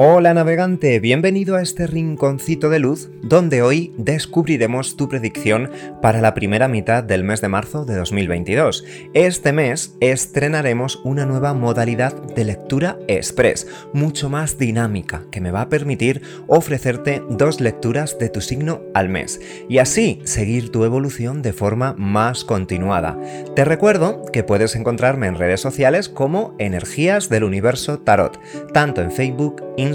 Hola navegante, bienvenido a este rinconcito de luz donde hoy descubriremos tu predicción para la primera mitad del mes de marzo de 2022. Este mes estrenaremos una nueva modalidad de lectura express, mucho más dinámica, que me va a permitir ofrecerte dos lecturas de tu signo al mes y así seguir tu evolución de forma más continuada. Te recuerdo que puedes encontrarme en redes sociales como Energías del Universo Tarot, tanto en Facebook, Instagram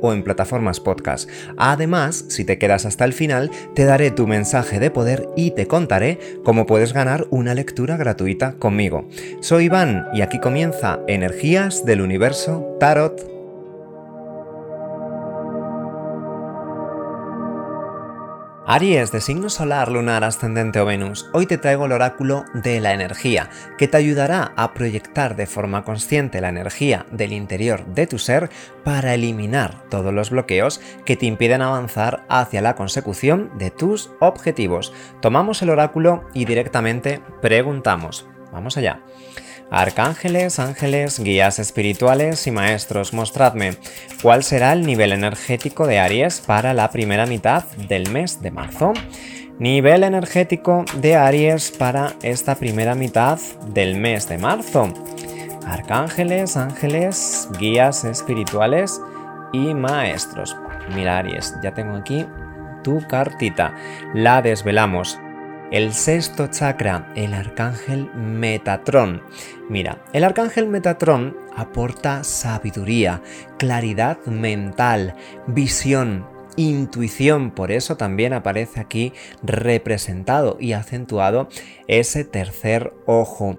o en plataformas podcast. Además, si te quedas hasta el final, te daré tu mensaje de poder y te contaré cómo puedes ganar una lectura gratuita conmigo. Soy Iván y aquí comienza Energías del Universo Tarot Aries, de signo solar, lunar, ascendente o Venus, hoy te traigo el oráculo de la energía, que te ayudará a proyectar de forma consciente la energía del interior de tu ser para eliminar todos los bloqueos que te impiden avanzar hacia la consecución de tus objetivos. Tomamos el oráculo y directamente preguntamos. Vamos allá. Arcángeles, ángeles, guías espirituales y maestros, mostradme cuál será el nivel energético de Aries para la primera mitad del mes de marzo. Nivel energético de Aries para esta primera mitad del mes de marzo. Arcángeles, ángeles, guías espirituales y maestros. Mira Aries, ya tengo aquí tu cartita. La desvelamos el sexto chakra, el arcángel Metatrón. Mira, el arcángel Metatrón aporta sabiduría, claridad mental, visión, intuición, por eso también aparece aquí representado y acentuado ese tercer ojo.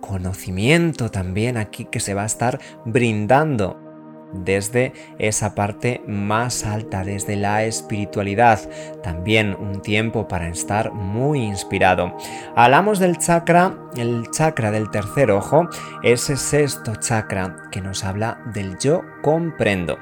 Conocimiento también aquí que se va a estar brindando desde esa parte más alta, desde la espiritualidad. También un tiempo para estar muy inspirado. Hablamos del chakra, el chakra del tercer ojo, ese sexto chakra que nos habla del yo comprendo.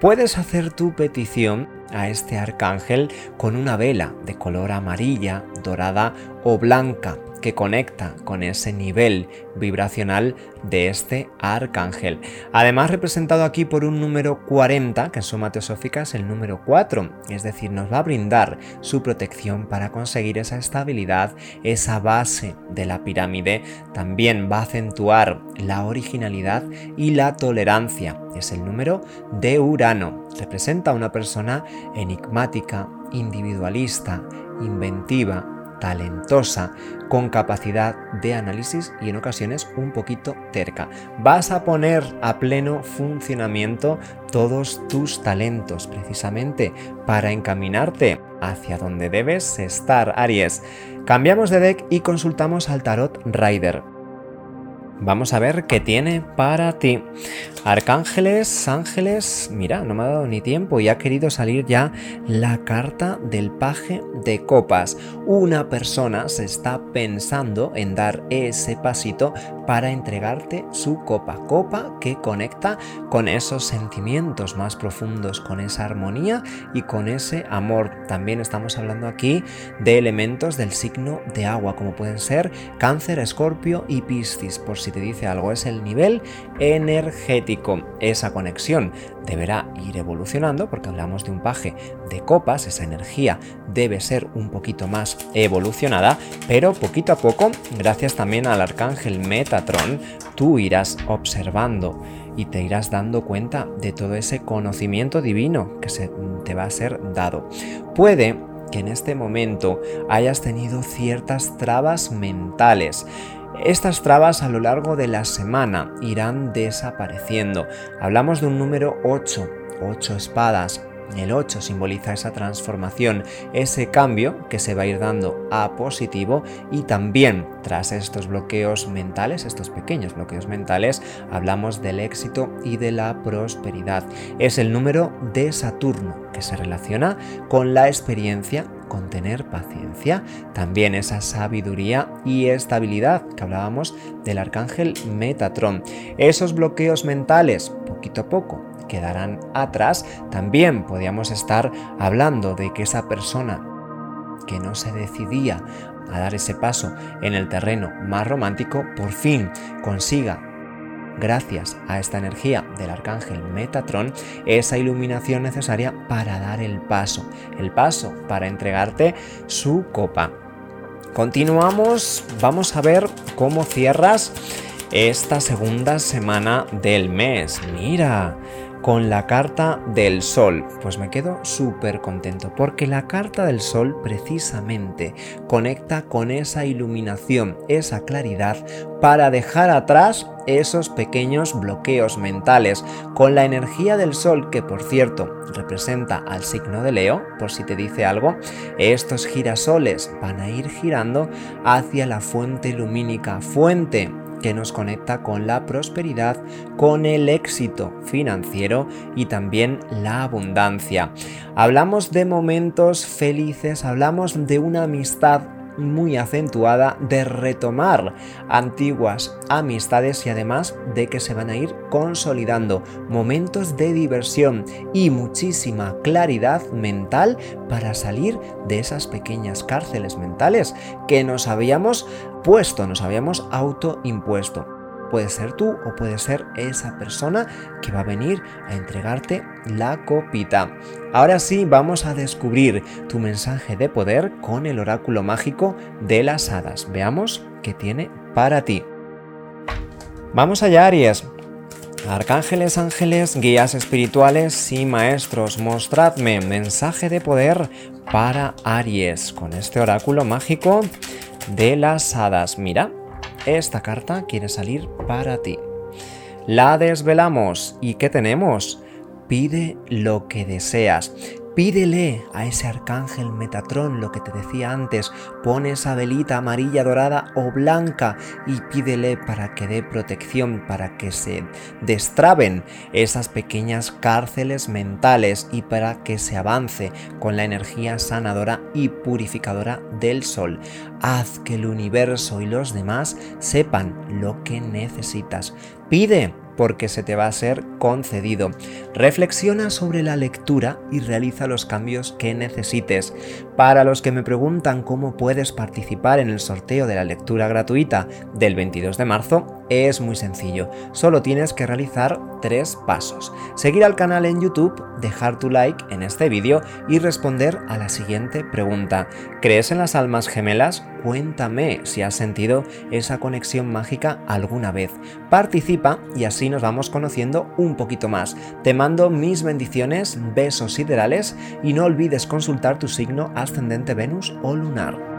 Puedes hacer tu petición a este arcángel con una vela de color amarilla, dorada o blanca que conecta con ese nivel vibracional de este arcángel. Además representado aquí por un número 40, que en suma teosófica es el número 4, es decir, nos va a brindar su protección para conseguir esa estabilidad, esa base de la pirámide. También va a acentuar la originalidad y la tolerancia. Es el número de Urano. Representa a una persona enigmática, individualista, inventiva, talentosa, con capacidad de análisis y en ocasiones un poquito terca. Vas a poner a pleno funcionamiento todos tus talentos precisamente para encaminarte hacia donde debes estar, Aries. Cambiamos de deck y consultamos al tarot Rider. Vamos a ver qué tiene para ti. Arcángeles, ángeles, mira, no me ha dado ni tiempo y ha querido salir ya la carta del paje de copas. Una persona se está pensando en dar ese pasito para entregarte su copa. Copa que conecta con esos sentimientos más profundos, con esa armonía y con ese amor. También estamos hablando aquí de elementos del signo de agua, como pueden ser cáncer, escorpio y piscis, por si te dice algo. Es el nivel energético. Esa conexión deberá ir evolucionando porque hablamos de un paje de copas, esa energía debe ser un poquito más evolucionada, pero poquito a poco, gracias también al arcángel Tú irás observando y te irás dando cuenta de todo ese conocimiento divino que se te va a ser dado. Puede que en este momento hayas tenido ciertas trabas mentales estas trabas a lo largo de la semana irán desapareciendo. Hablamos de un número 8, 8 espadas, el 8 simboliza esa transformación, ese cambio que se va a ir dando a positivo y también tras estos bloqueos mentales, estos pequeños bloqueos mentales, hablamos del éxito y de la prosperidad. Es el número de Saturno que se relaciona con la experiencia, con tener paciencia, también esa sabiduría y estabilidad que hablábamos del arcángel Metatron. Esos bloqueos mentales, poquito a poco, quedarán atrás, también podríamos estar hablando de que esa persona que no se decidía a dar ese paso en el terreno más romántico, por fin consiga gracias a esta energía del arcángel Metatron, esa iluminación necesaria para dar el paso, el paso para entregarte su copa. Continuamos, vamos a ver cómo cierras esta segunda semana del mes. Mira, con la carta del sol. Pues me quedo súper contento porque la carta del sol precisamente conecta con esa iluminación, esa claridad para dejar atrás esos pequeños bloqueos mentales con la energía del sol que por cierto representa al signo de Leo, por si te dice algo, estos girasoles van a ir girando hacia la fuente lumínica, fuente que nos conecta con la prosperidad, con el éxito financiero y también la abundancia. Hablamos de momentos felices, hablamos de una amistad muy acentuada de retomar antiguas amistades y además de que se van a ir consolidando momentos de diversión y muchísima claridad mental para salir de esas pequeñas cárceles mentales que nos habíamos puesto, nos habíamos autoimpuesto. Puede ser tú o puede ser esa persona que va a venir a entregarte la copita. Ahora sí, vamos a descubrir tu mensaje de poder con el oráculo mágico de las hadas. Veamos qué tiene para ti. Vamos allá, Aries. Arcángeles, ángeles, guías espirituales y maestros, mostradme mensaje de poder para Aries con este oráculo mágico de las hadas. Mira, esta carta quiere salir para ti. La desvelamos. ¿Y qué tenemos? Pide lo que deseas. Pídele a ese arcángel Metatrón lo que te decía antes, pone esa velita amarilla, dorada o blanca y pídele para que dé protección, para que se destraben esas pequeñas cárceles mentales y para que se avance con la energía sanadora y purificadora del sol. Haz que el universo y los demás sepan lo que necesitas. Pide porque se te va a ser concedido. Reflexiona sobre la lectura y realiza los cambios que necesites. Para los que me preguntan cómo puedes participar en el sorteo de la lectura gratuita del 22 de marzo, es muy sencillo. Solo tienes que realizar tres pasos. Seguir al canal en YouTube, dejar tu like en este vídeo y responder a la siguiente pregunta. ¿Crees en las almas gemelas? Cuéntame si has sentido esa conexión mágica alguna vez. Participa y así nos vamos conociendo un poquito más. Te mando mis bendiciones, besos siderales y no olvides consultar tu signo ascendente Venus o lunar.